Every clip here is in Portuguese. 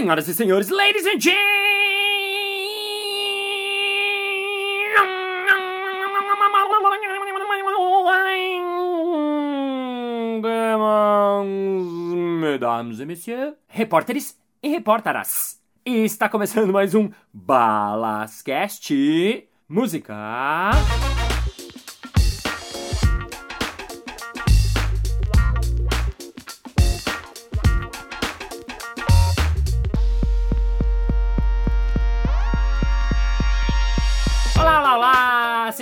Senhoras e senhores, ladies and gentlemen, mesdames et messieurs, repórteres e repórteras. Está começando mais um Balascast Música.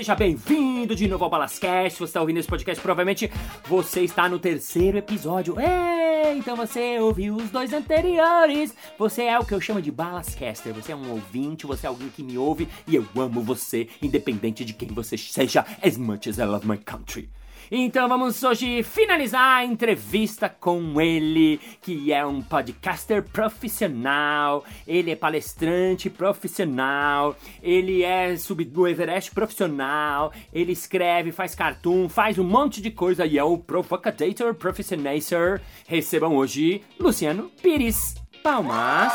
Seja bem-vindo de novo ao Balascast. Você está ouvindo esse podcast, provavelmente você está no terceiro episódio. É, então você ouviu os dois anteriores. Você é o que eu chamo de Balascaster. Você é um ouvinte, você é alguém que me ouve e eu amo você, independente de quem você seja, as much as I love my country. Então vamos hoje finalizar a entrevista com ele, que é um podcaster profissional, ele é palestrante profissional, ele é sub do Everest profissional, ele escreve, faz cartoon, faz um monte de coisa e é o Provocator Professionator. Recebam hoje Luciano Pires. Palmas.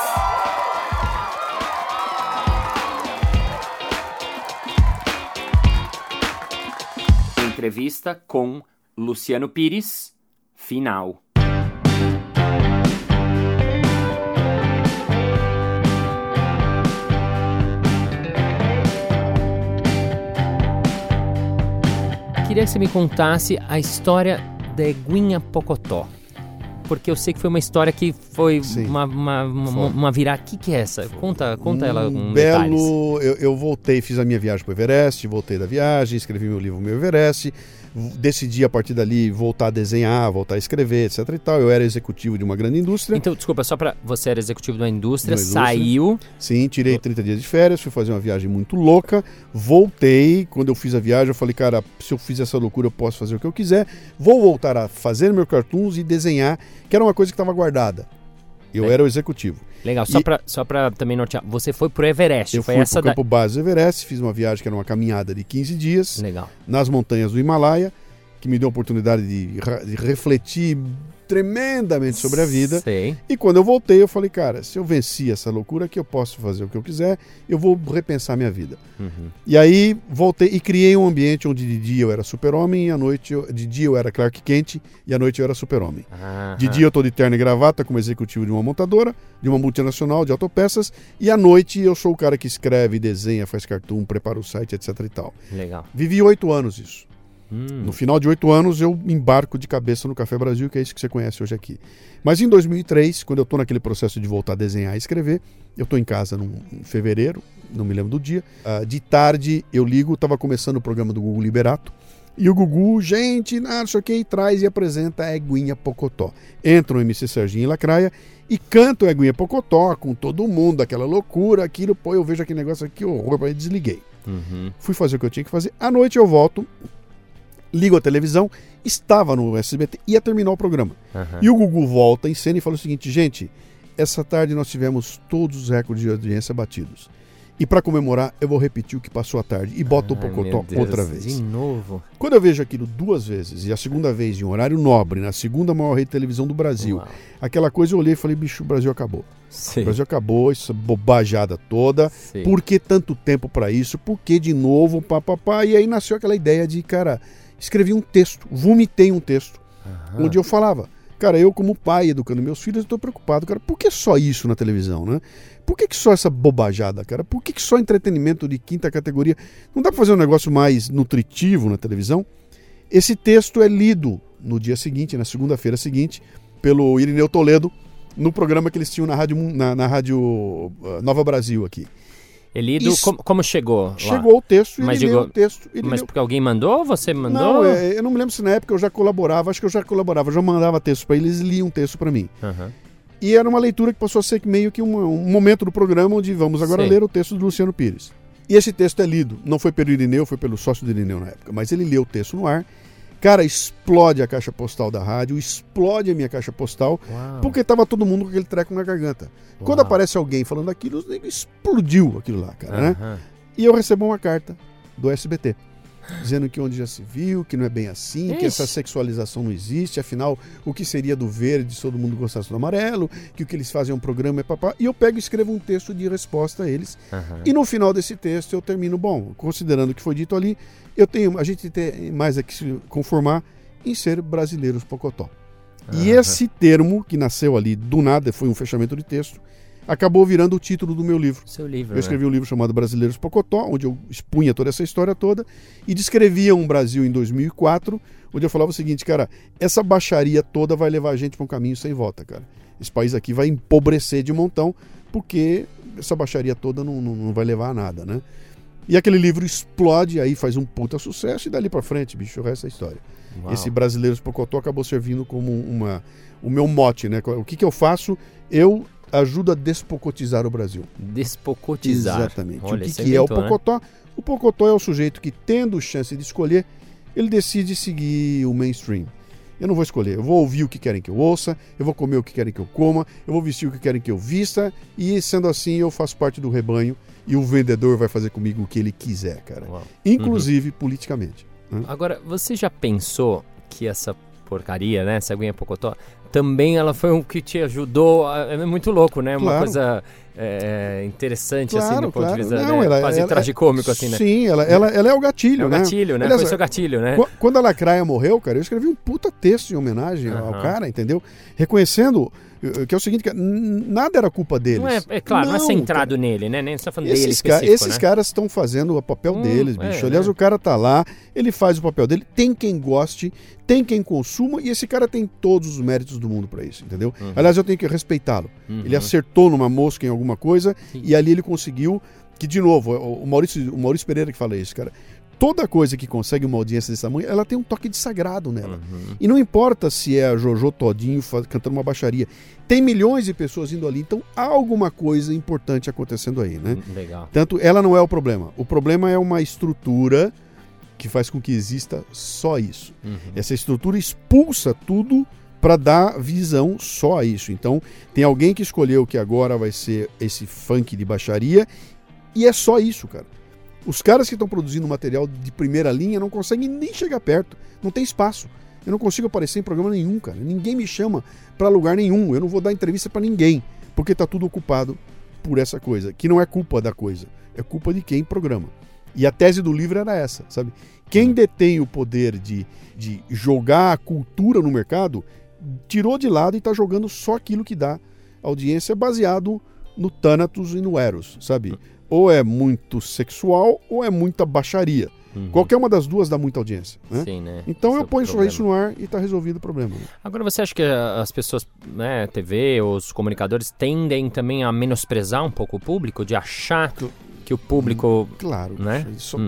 Entrevista com Luciano Pires. Final. Queria que você me contasse a história da Eguinha Pocotó. Porque eu sei que foi uma história que foi Sim. uma, uma, uma, uma virada. O que, que é essa? Conta, conta ela com um belo. Eu, eu voltei, fiz a minha viagem para o Everest, voltei da viagem, escrevi meu livro Meu Everest, decidi a partir dali voltar a desenhar, voltar a escrever, etc e tal. Eu era executivo de uma grande indústria. Então, desculpa, só pra. Você era executivo da indústria, Da indústria. saiu. Sim, tirei 30 dias de férias, fui fazer uma viagem muito louca, voltei. Quando eu fiz a viagem, eu falei, cara, se eu fiz essa loucura, eu posso fazer o que eu quiser. Vou voltar a fazer meu cartoons e desenhar, que era uma coisa que estava guardada. Eu era o executivo. Legal, só, E- pra, só pra também nortear. Você foi pro Everest. Eu foi fui essa para o da. campo base do Everest, fiz uma viagem que era uma caminhada de 15 dias. Legal. nas montanhas do Himalaia, que me deu a oportunidade de, de refletir tremendamente sobre a vida. Sei. E quando eu voltei, eu falei, cara, se eu venci essa loucura aqui, eu posso fazer o que eu quiser, eu vou repensar minha vida. Uhum. E aí voltei e criei um ambiente onde de dia eu era super-homem e à noite, eu, de dia eu era Clark Kent e à noite eu era super-homem. Aham. De dia eu tô de terno e gravata como executivo de uma montadora, de uma multinacional de autopeças, e à noite eu sou o cara que escreve, desenha, faz cartoon, prepara o site, etc e tal. Legal. Vivi oito anos isso. Hum. No final de oito anos, eu embarco de cabeça no Café Brasil, que é isso que você conhece hoje aqui. Mas em 2003, quando eu estou naquele processo de voltar a desenhar e escrever, eu estou em casa num, em fevereiro, não me lembro do dia. ah, de tarde, eu ligo, estava começando o programa do Gugu Liberato. E o Gugu, gente, não sei o que, traz e apresenta a Eguinha Pocotó. Entra o MC Serginho e Lacraia e canta o Eguinha Pocotó com todo mundo, aquela loucura, aquilo, pô, eu vejo aquele negócio aqui, horror, aí desliguei. Uhum. Fui fazer o que eu tinha que fazer. À noite eu volto, ligo a televisão, estava no SBT, ia terminar o programa. Aham. E o Gugu volta em cena e fala o seguinte: gente, essa tarde nós tivemos todos os recordes de audiência batidos. E para comemorar, eu vou repetir o que passou a tarde e boto o Pocotó Deus, outra vez. De novo. Quando eu vejo aquilo duas vezes, e a segunda vez em horário nobre, na segunda maior rede de televisão do Brasil, Uau. aquela coisa eu olhei e falei: bicho, o Brasil acabou. O Sei. Brasil acabou, essa bobajada toda. sei. Por que tanto tempo para isso? Por que de novo, papapá? E aí nasceu aquela ideia de, cara, escrevi um texto, vomitei um texto, Aham. onde eu falava, cara, eu como pai educando meus filhos, estou preocupado, cara, por que só isso na televisão, né? Por que, que só essa bobajada, cara? Por que, que só entretenimento de quinta categoria? Não dá para fazer um negócio mais nutritivo na televisão? Esse texto é lido no dia seguinte, na segunda-feira seguinte, pelo Irineu Toledo, no programa que eles tinham na Rádio, na, na rádio ah, Nova Brasil aqui. Elido, Isso- como, como chegou? lá? Chegou o texto e Mas ele digo- leu o texto. Ele Mas leu- porque alguém mandou ou você mandou? Não, é, eu não me lembro se na época eu já colaborava, acho que eu já colaborava, eu já mandava texto para eles, eles liam texto para mim. Aham. E era uma leitura que passou a ser meio que uma- um momento do programa onde vamos agora Sei. ler o texto do Luciano Pires. E esse texto é lido, não foi pelo Irineu, foi pelo sócio do Irineu na época, mas ele leu o texto no ar. Cara, explode a caixa postal da rádio, explode a minha caixa postal, Uau. porque tava todo mundo com aquele treco na garganta. Quando Uau. aparece alguém falando aquilo, explodiu aquilo lá, cara, né? Aham. E eu recebo uma carta do SBT. Dizendo que onde já se viu, que não é bem assim, Ixi. que essa sexualização não existe, afinal, o que seria do verde se todo mundo gostasse do amarelo, que o que eles fazem é um programa é papá. E eu pego e escrevo um texto de resposta a eles. Uhum. E no final desse texto eu termino, bom, considerando o que foi dito ali, eu tenho, a gente tem mais a que se conformar em ser brasileiros pocotó. Uhum. E esse termo, que nasceu ali do nada, foi um fechamento de texto, acabou virando o título do meu livro. Seu livro. Eu escrevi né? um livro chamado Brasileiros Pocotó, onde eu expunha toda essa história toda e descrevia um Brasil em 2004, onde eu falava o seguinte, cara, essa baixaria toda vai levar a gente para um caminho sem volta, cara. Esse país aqui vai empobrecer de montão, porque essa baixaria toda não, não, não vai levar a nada, né? E aquele livro explode, aí faz um puta sucesso e dali para frente, bicho, o resto é história. Uau. Esse Brasileiros Pocotó acabou servindo como uma, o meu mote, né? O que, que eu faço? Eu ajudo a despocotizar o Brasil. Despocotizar. Exatamente. Olha, o que, que é o né? Pocotó? Né? O Pocotó é o sujeito que, tendo chance de escolher, ele decide seguir o mainstream. Eu não vou escolher, eu vou ouvir o que querem que eu ouça, eu vou comer o que querem que eu coma, eu vou vestir o que querem que eu vista, e sendo assim eu faço parte do rebanho e o vendedor vai fazer comigo o que ele quiser, cara. Uau. Inclusive uhum. politicamente. Né? Agora, você já pensou que essa porcaria, né, essa aguinha pocotó, também ela foi um que te ajudou, é muito louco, né, uma coisa é, interessante, claro, assim, do ponto claro. de vista Não, né? ela, quase ela, tragicômico, assim, né? Sim, ela, ela, ela é o gatilho, é o né? gatilho, né? Aliás, Foi seu gatilho, né? Quando a Lacraia morreu, cara, eu escrevi um puta texto em homenagem uhum. ao cara, entendeu? Reconhecendo que é o seguinte, nada era culpa deles. Não é, é claro, não, é não é centrado cara. nele, né? Nem está falando esses dele ca Esses né? caras estão fazendo o papel hum, deles, bicho. É, Aliás, é. o cara tá lá, ele faz o papel dele, tem quem goste, tem quem consuma, e esse cara tem todos os méritos do mundo para isso, entendeu? Uhum. Aliás, eu tenho que respeitá-lo. Uhum. Ele acertou numa mosca em alguma coisa, Sim. e ali ele conseguiu que de novo, o Maurício, o Maurício Pereira que fala isso, cara toda coisa que consegue uma audiência desse tamanho, ela tem um toque de sagrado nela. Uhum. E não importa se é a Jojo Todinho cantando uma baixaria. Tem milhões de pessoas indo ali, então há alguma coisa importante acontecendo aí, né? Hum, legal. Tanto ela não é o problema. O problema é uma estrutura que faz com que exista só isso. Uhum. Essa estrutura expulsa tudo para dar visão só a isso. Então, tem alguém que escolheu que agora vai ser esse funk de baixaria e é só isso, cara. Os caras que estão produzindo material de primeira linha não conseguem nem chegar perto, não tem espaço. Eu não consigo aparecer em programa nenhum, cara. Ninguém me chama para lugar nenhum. Eu não vou dar entrevista para ninguém, porque tá tudo ocupado por essa coisa, que não é culpa da coisa, é culpa de quem programa. E a tese do livro era essa, sabe? Quem detém o poder de, de jogar a cultura no mercado, tirou de lado e está jogando só aquilo que dá audiência baseado no Thanatos e no Eros, sabe? ou é muito sexual ou é muita baixaria. Uhum. Qualquer uma das duas dá muita audiência. Né? Sim, né? Então Esse eu é ponho é isso no ar e está resolvido o problema. Agora você acha que as pessoas, né, TV, os comunicadores tendem também a menosprezar um pouco o público, de achar que o público. Claro, né? Isso, hum.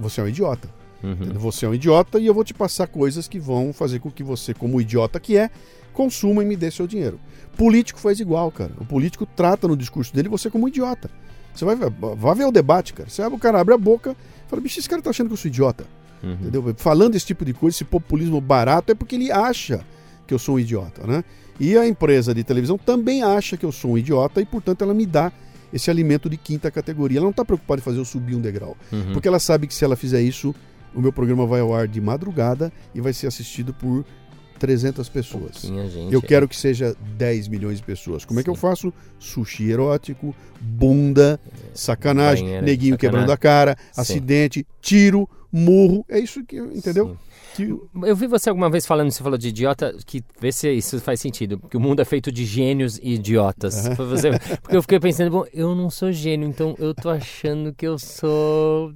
você é um idiota. Uhum. Você é um idiota e eu vou te passar coisas que vão fazer com que você, como idiota que é, consuma e me dê seu dinheiro. Político faz igual, cara. O político trata no discurso dele você como um idiota. Você vai, vai ver o debate, cara. Você abre, o cara abre a boca e fala, bicho, esse cara tá achando que eu sou idiota. Uhum. Entendeu? Falando esse tipo de coisa, esse populismo barato, é porque ele acha que eu sou um idiota, né? E a empresa de televisão também acha que eu sou um idiota e, portanto, ela me dá esse alimento de quinta categoria. Ela não está preocupada em fazer eu subir um degrau. Uhum. Porque ela sabe que se ela fizer isso, o meu programa vai ao ar de madrugada e vai ser assistido por 300 pessoas. Gente, eu é. quero que seja 10 milhões de pessoas. Como Sim. é que eu faço? Sushi erótico, bunda, sacanagem, Banheira, neguinho sacanagem. quebrando a cara, Sim. acidente, tiro, murro. É isso que, entendeu? Sim. Eu vi você alguma vez falando, você falou de idiota, que vê se isso faz sentido, que o mundo é feito de gênios e idiotas. Uhum. Você, porque eu fiquei pensando, bom, eu não sou gênio, então eu tô achando que eu sou.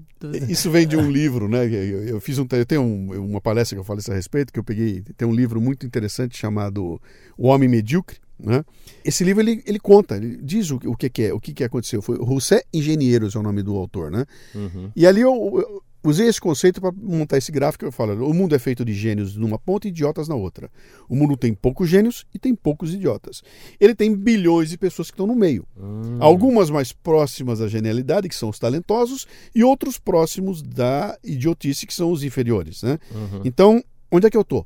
Isso vem de um livro, né? Eu, eu fiz um, eu tenho um, uma palestra que eu falo a respeito, que eu peguei, tem um livro muito interessante chamado O Homem Medíocre. Né? Esse livro ele, ele conta, ele diz o, o que, que é, o que, que aconteceu. Foi José Engenheiros é o nome do autor, né? Uhum. E ali eu, eu usei esse conceito para montar esse gráfico. Eu falo: o mundo é feito de gênios numa ponta e idiotas na outra. O mundo tem poucos gênios e tem poucos idiotas. Ele tem bilhões de pessoas que estão no meio. Hum. Algumas mais próximas da genialidade, que são os talentosos, e outros próximos da idiotice, que são os inferiores. Né? Uhum. Então, onde é que eu tô?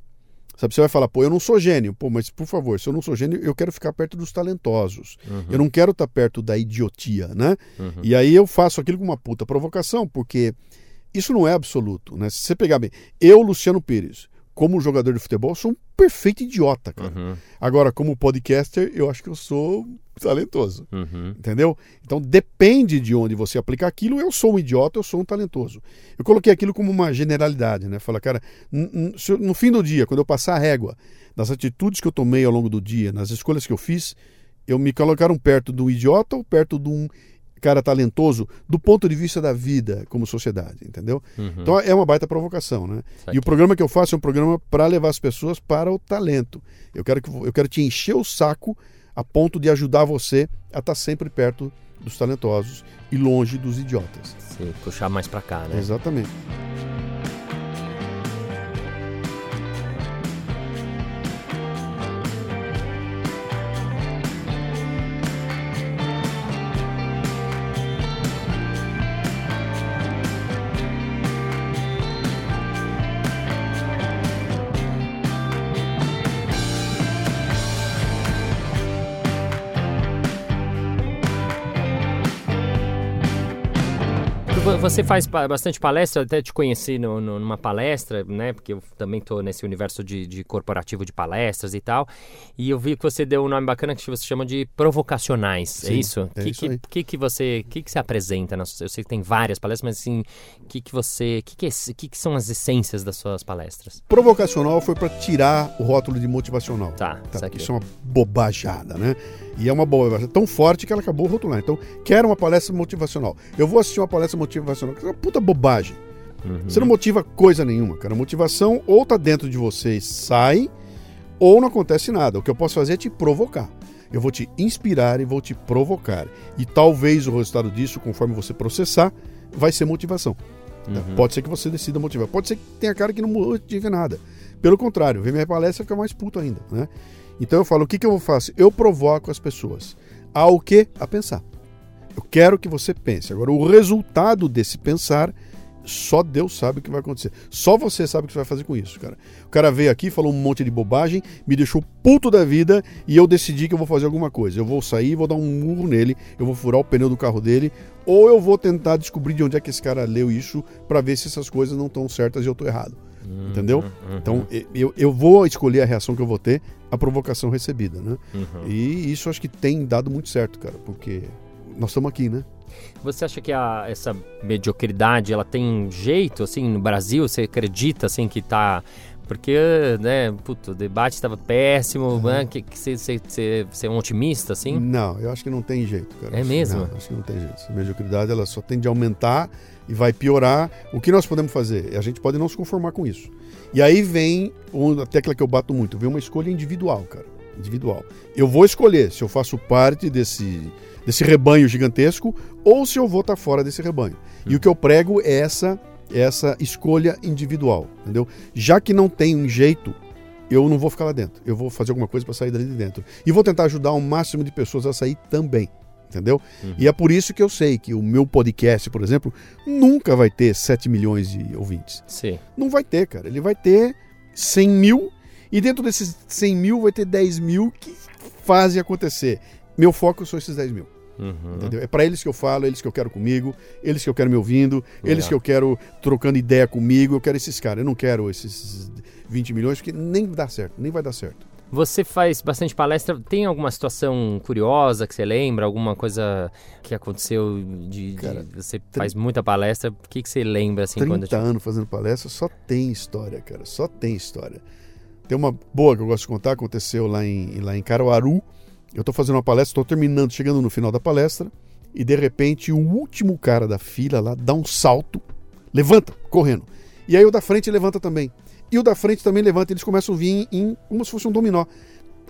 Sabe, você vai falar, pô, eu não sou gênio. Pô, mas por favor, se eu não sou gênio, eu quero ficar perto dos talentosos. Uhum. Eu não quero estar perto da idiotia, né? Uhum. E aí eu faço aquilo com uma puta provocação, porque isso não é absoluto, né? Se você pegar bem, eu, Luciano Pires, como jogador de futebol, sou um perfeito idiota, cara. Uhum. Agora, como podcaster, eu acho que eu sou talentoso. Uhum. Entendeu? Então depende de onde você aplicar aquilo. Eu sou um idiota, eu sou um talentoso. Eu coloquei aquilo como uma generalidade, né? Fala, cara, no fim do dia, quando eu passar a régua das atitudes que eu tomei ao longo do dia, nas escolhas que eu fiz, eu me colocaram perto do idiota ou perto de um cara talentoso do ponto de vista da vida como sociedade, entendeu? Uhum. Então é uma baita provocação, né? E o programa que eu faço é um programa para levar as pessoas para o talento. Eu quero que eu quero te encher o saco a ponto de ajudar você a estar sempre perto dos talentosos e longe dos idiotas. Sim, puxar mais pra cá, né? Exatamente. Você faz bastante palestra, até te conheci no- no- numa palestra, né? Porque eu também tô nesse universo de, de corporativo de palestras e tal. E eu vi que você deu um nome bacana que você chama de provocacionais. é Sim, isso? é que, isso que, que que você, que que você apresenta? nas- Eu sei que tem várias palestras, mas assim, que que você, que que, é que que são as essências das suas palestras? Provocacional foi para tirar o rótulo de motivacional. Tá, Tá, saquei. isso é uma bobajada, né? E é uma bobajada tão forte que ela acabou rotular. Então, quero uma palestra motivacional. Eu vou assistir uma palestra motivacional, que é uma puta bobagem. Uhum. Você não motiva coisa nenhuma, cara. A motivação ou tá dentro de você e sai, ou não acontece nada. O que eu posso fazer é te provocar. Eu vou te inspirar e vou te provocar. E talvez o resultado disso, conforme você processar, vai ser motivação. Uhum. Pode ser que você decida motivar. Pode ser que tenha cara que não motive nada. Pelo contrário, vem minha palestra fica mais puto ainda, né? Então eu falo, o que, que eu faço? Eu provoco as pessoas. Ao que? A pensar. Eu quero que você pense. Agora, o resultado desse pensar, só Deus sabe o que vai acontecer. Só você sabe o que você vai fazer com isso, cara. O cara veio aqui, falou um monte de bobagem, me deixou puto da vida e eu decidi que eu vou fazer alguma coisa. Eu vou sair, vou dar um murro nele, eu vou furar o pneu do carro dele, ou eu vou tentar descobrir de onde é que esse cara leu isso para ver se essas coisas não estão certas e eu estou errado. Uhum, Entendeu? uhum, Então, eu, eu vou escolher a reação que eu vou ter, a provocação recebida, né? uhum. E isso acho que tem dado muito certo, cara, porque nós estamos aqui, né? Você acha que a- essa mediocridade, ela tem jeito, assim, no Brasil? Você acredita, assim, que tá... Porque, né, puto, o debate estava péssimo, né? Que, que você, você, você, você é um otimista, assim? Não, eu acho que não tem jeito, cara. É mesmo? Não, acho que não tem jeito. A mediocridade, ela só tende a aumentar e vai piorar. O que nós podemos fazer? A gente pode não se conformar com isso. E aí vem um- a tecla que eu bato muito, vem uma escolha individual, cara. Individual. Eu vou escolher se eu faço parte desse, desse rebanho gigantesco ou se eu vou estar fora desse rebanho. E o que eu prego é essa, essa escolha individual, entendeu? Já que não tem um jeito, eu não vou ficar lá dentro. Eu vou fazer alguma coisa para sair dali de dentro. E vou tentar ajudar o máximo de pessoas a sair também. Entendeu? Uhum. E é por isso que eu sei que o meu podcast, por exemplo, nunca vai ter 7 milhões de ouvintes. Sim. Não vai ter, cara. Ele vai ter 100 mil e dentro desses 100 mil vai ter 10 mil que fazem acontecer. Meu foco são esses 10 mil. Uhum. Entendeu? É para eles que eu falo, eles que eu quero comigo, eles que eu quero me ouvindo, eles que eu quero trocando ideia comigo. Eu quero esses caras. Eu não quero esses 20 milhões, porque nem dá certo, nem vai dar certo. Você faz bastante palestra. Tem alguma situação curiosa que você lembra? Alguma coisa que aconteceu de. de- Cara, você faz muita palestra. O que, que você lembra assim 30 quando. tipo, anos fazendo palestra, só tem história, cara. Só tem história. Tem uma boa que eu gosto de contar, aconteceu lá em, lá em Caruaru. Eu tô fazendo uma palestra, estou terminando, chegando no final da palestra, e de repente o último cara da fila lá dá um salto, levanta, correndo. E aí o da frente levanta também. E o da frente também levanta, eles começam a vir em, como se fosse um dominó.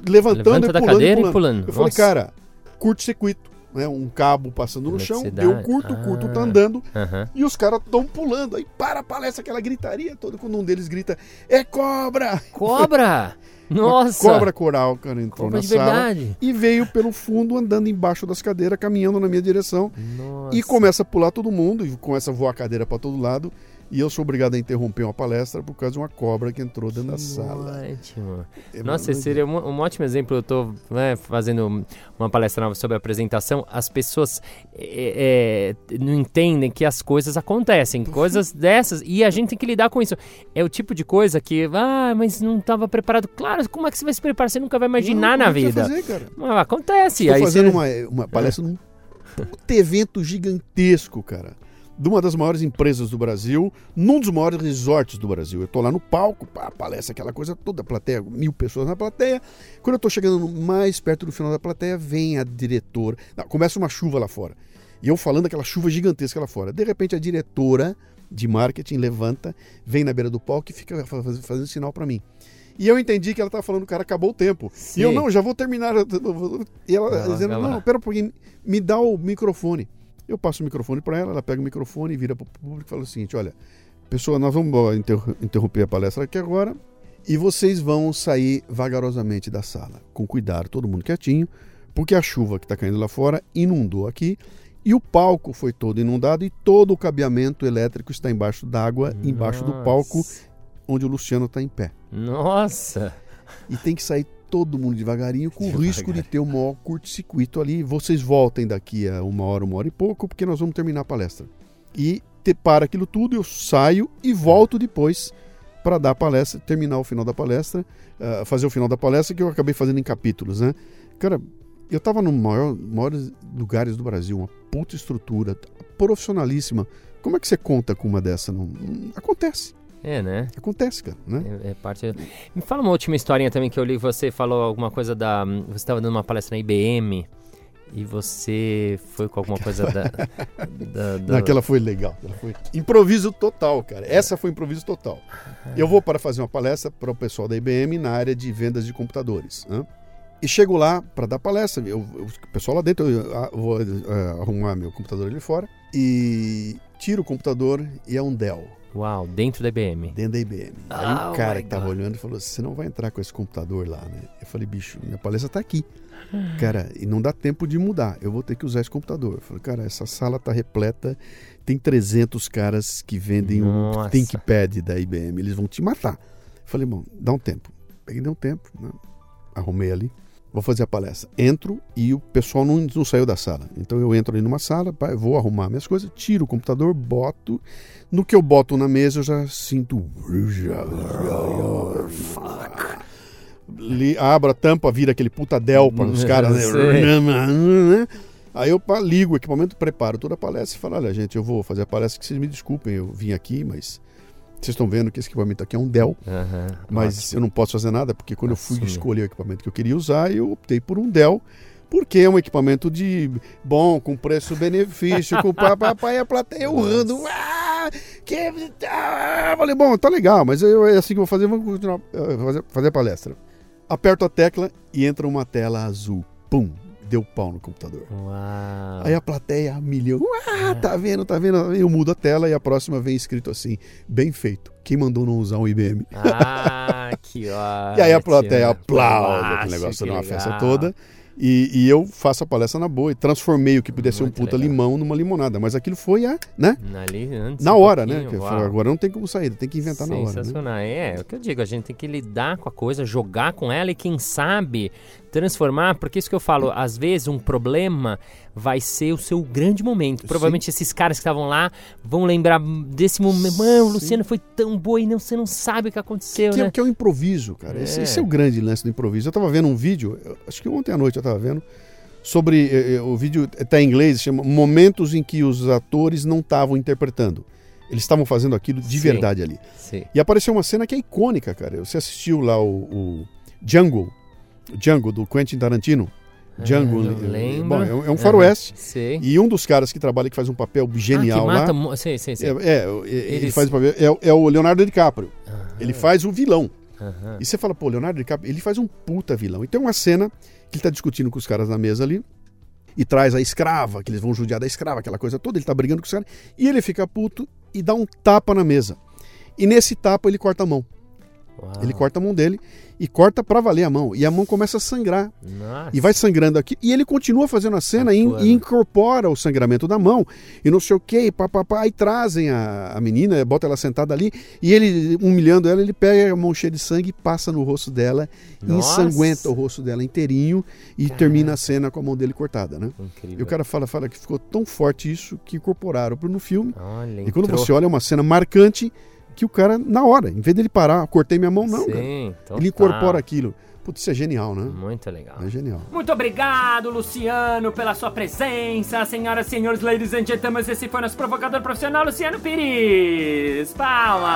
Levantando Levanta e da pulando, cadeira pulando. e pulando. Eu falei, Nossa. cara, curto-circuito. Né? Um cabo passando no chão, Eletricidade. eu curto, o curto tá Ah. andando, Aham. e os caras estão pulando. Aí para a palestra, aquela gritaria toda, quando um deles grita: É cobra! Cobra! Nossa! Uma cobra coral, cara, entrou Cobra na sala verdade. e veio pelo fundo, andando embaixo das cadeiras, caminhando na minha direção. Nossa. E começa a pular todo mundo, e começa a voar a cadeira para todo lado. E eu sou obrigado a interromper uma palestra por causa de uma cobra que entrou dentro da sala. Ótimo. É Nossa, esse seria um, um, ótimo exemplo. Eu estou né, fazendo uma palestra nova sobre apresentação. As pessoas é, é, não entendem que as coisas acontecem, coisas dessas, e a gente tem que lidar com isso. É o tipo de coisa que, ah, mas não estava preparado. Claro, como é que você vai se preparar? Você nunca vai imaginar não, na vida. Fazer, cara? Ah, acontece. Estou fazendo você... uma, uma palestra num evento gigantesco, cara de uma das maiores empresas do Brasil, num dos maiores resorts do Brasil. Eu estou lá no palco, pá, palestra, aquela coisa toda, a plateia, mil pessoas na plateia. Quando eu estou chegando mais perto do final da plateia, vem a diretora. Não, começa uma chuva lá fora. E eu falando aquela chuva gigantesca lá fora. De repente, a diretora de marketing levanta, vem na beira do palco e fica fazendo, sinal para mim. E eu entendi que ela estava falando, cara, acabou o tempo. Sim. E eu, não, já vou terminar. E ela dizendo, não, pera um pouquinho, me dá o microfone. Eu passo o microfone para ela, ela pega o microfone e vira para o público e fala o seguinte: olha, pessoal, nós vamos interromper a palestra aqui agora e vocês vão sair vagarosamente da sala, com cuidado, todo mundo quietinho, porque a chuva que está caindo lá fora inundou aqui e o palco foi todo inundado e todo o cabeamento elétrico está embaixo d'água, embaixo do palco, onde o Luciano está em pé. Nossa! E tem que sair todo mundo devagarinho, com o risco de ter um maior curto-circuito ali. Vocês voltem daqui a uma hora, uma hora e pouco, porque nós vamos terminar a palestra. E te, para aquilo tudo, eu saio e volto depois para dar a palestra, terminar o final da palestra, uh, fazer o final da palestra que eu acabei fazendo em capítulos, né? Cara, eu estava no maior, maiores lugares do Brasil, uma puta estrutura, profissionalíssima. Como é que você conta com uma dessa? Não, não acontece. É, né? Acontece, cara, né? É, é, parte. Me fala uma última historinha também que eu li. Você falou alguma coisa da. Você estava dando uma palestra na IBM e você foi com alguma coisa da. da, da... Aquela foi legal. Aquela foi improviso total, cara. Essa foi improviso total. Eu vou para fazer uma palestra para o pessoal da IBM na área de vendas de computadores. Né? E chego lá para dar palestra. Eu, eu, o pessoal lá dentro, eu, eu vou uh, arrumar meu computador ali fora. E tiro o computador e é um Dell. Uau, dentro da IBM. Dentro da IBM. Aí o oh cara que tava God. olhando falou: você não vai entrar com esse computador lá, né? Eu falei, bicho, minha palestra tá aqui. Cara, e não dá tempo de mudar. Eu vou ter que usar esse computador. Eu falei, cara, essa sala tá repleta. Tem 300 caras que vendem Nossa. um ThinkPad da IBM. Eles vão te matar. Eu falei, bom, dá um tempo. Peguei, deu um tempo. Né? Arrumei ali vou fazer a palestra. Entro e o pessoal não, não saiu da sala. Então eu entro ali numa sala, vou arrumar minhas coisas, tiro o computador, boto. No que eu boto na mesa, eu já sinto. Abro a tampa, vira aquele puta Dell para os caras. Né? Aí eu ligo o equipamento, preparo toda a palestra e falo: olha, gente, eu vou fazer a palestra que vocês me desculpem, eu vim aqui, mas vocês estão vendo que esse equipamento aqui é um Dell, uhum, mas ótimo. eu não posso fazer nada, porque quando eu fui escolher o equipamento que eu queria usar, eu optei por um Dell, porque é um equipamento de bom, com preço-benefício, com papai e a plateia urrando. Ah, que... Ah, falei, bom, tá legal, mas eu, é assim que eu vou fazer, vou continuar eh, fazer, fazer a palestra. Aperto a tecla e entra uma tela azul. Pum! Deu pau no computador. Uau. Aí a plateia, milhão, ah, tá vendo, tá vendo? Eu mudo a tela e a próxima vem escrito assim, bem feito. Quem mandou não usar um IBM? Ah, que ótimo. e aí a plateia aplaude aquele negócio, uma festa toda. E, e, eu faço a palestra na boa e transformei o que pudesse ser um puta legal. limão numa limonada. Mas aquilo foi a, né? Ali, antes, na hora, um né? agora não tem como sair, tem que inventar na hora. Né? Sensacional. Né? É, é o que eu digo, a gente tem que lidar com a coisa, jogar com ela e quem sabe transformar, porque isso que eu falo, às vezes um problema vai ser o seu grande momento. Provavelmente Sim. esses caras que estavam lá vão lembrar desse momento. Mano, o Luciano foi tão boa e não, você não sabe o que aconteceu, que, né? É, que é o improviso, cara. É. Esse, esse, é o grande lance do improviso. Eu tava vendo um vídeo, acho que ontem à noite eu tava vendo, sobre. Eh, eh, o vídeo está em inglês, chama Momentos em que os atores não estavam interpretando. Eles estavam fazendo aquilo de Sim. verdade ali. Sim. E apareceu uma cena que é icônica, cara. Você assistiu lá o, o Jungle Django, do Quentin Tarantino. Ah, Django. lembro. Bom, é um faroeste. É, e um dos caras que trabalha, que faz um papel genial ah, que mata, lá. Sim, sim, sim. É, é ele faz o papel. É, é, o Leonardo DiCaprio. Ele faz o vilão. E você fala, pô, Leonardo DiCaprio, ele faz um puta vilão. Então, uma cena que ele tá discutindo com os caras na mesa ali. E traz a escrava, que eles vão judiar da escrava, aquela coisa toda. Ele tá brigando com os caras. E ele fica puto e dá um tapa na mesa. E nesse tapa ele corta a mão. Uau. Ele corta a mão dele e corta para valer a mão. E a mão começa a sangrar. Nossa. E vai sangrando aqui. E ele continua fazendo a cena e, e, incorpora o sangramento da mão. E não sei o que, papapá. Aí trazem a, a menina, bota ela sentada ali. E ele, humilhando ela, ele pega a mão cheia de sangue e passa no rosto dela. Nossa. Ensanguenta o rosto dela inteirinho. E Caraca. termina a cena com a mão dele cortada, né? Incrível. E o cara fala, fala que ficou tão forte isso que incorporaram no filme. Olha, e quando entrou. você olha é uma cena marcante que o cara, na hora, em vez dele parar, cortei minha mão, não, Sim, cara. Ele incorpora aquilo. Putz, isso é genial, né? Muito legal. É genial. Muito obrigado, Luciano, pela sua presença. Senhoras e senhores, ladies and gentlemen, esse foi nosso provocador profissional, Luciano Pires. Palmas!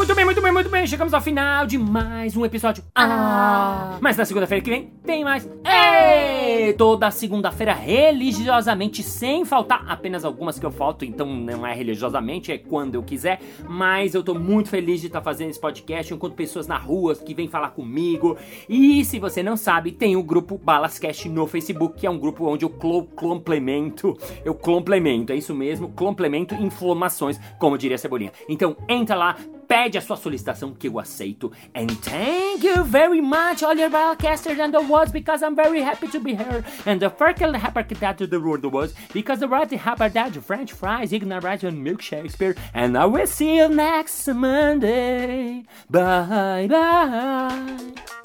Muito bem, muito bem, muito bem. Chegamos ao final de mais um episódio. Ah! Mas na segunda-feira que vem tem mais. Ei! Toda segunda-feira, religiosamente, sem faltar. Apenas algumas que eu falto, então não é religiosamente, é quando eu quiser. Mas eu tô muito feliz de estar tá fazendo esse podcast. Eu encontro pessoas na rua que vêm falar comigo. E se você não sabe, tem o grupo Balascast no Facebook, que é um grupo onde eu complemento. Eu complemento, é isso mesmo, complemento informações, como diria a Cebolinha. Então entra lá, pede a sua solicitação que eu aceito. And thank you very much, all your broadcasters and the words, because I'm very happy to be here. And the first happy that the world was because the right happy that French fries, ignorant and milk Shakespeare. And I will see you next Monday. Bye bye.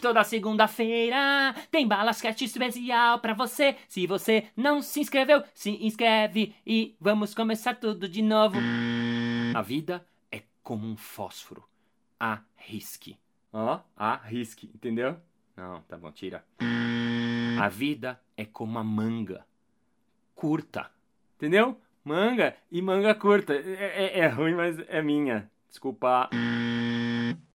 Toda segunda-feira tem Balascast especial pra você. Se você não se inscreveu, se inscreve e vamos começar tudo de novo. A vida é como um fósforo. Arrisque. Ó, oh, arrisque, entendeu? Não, tá bom, tira. A vida é como uma manga. Curta. Entendeu? Manga e manga curta. É, é, é ruim, mas é minha. Desculpa.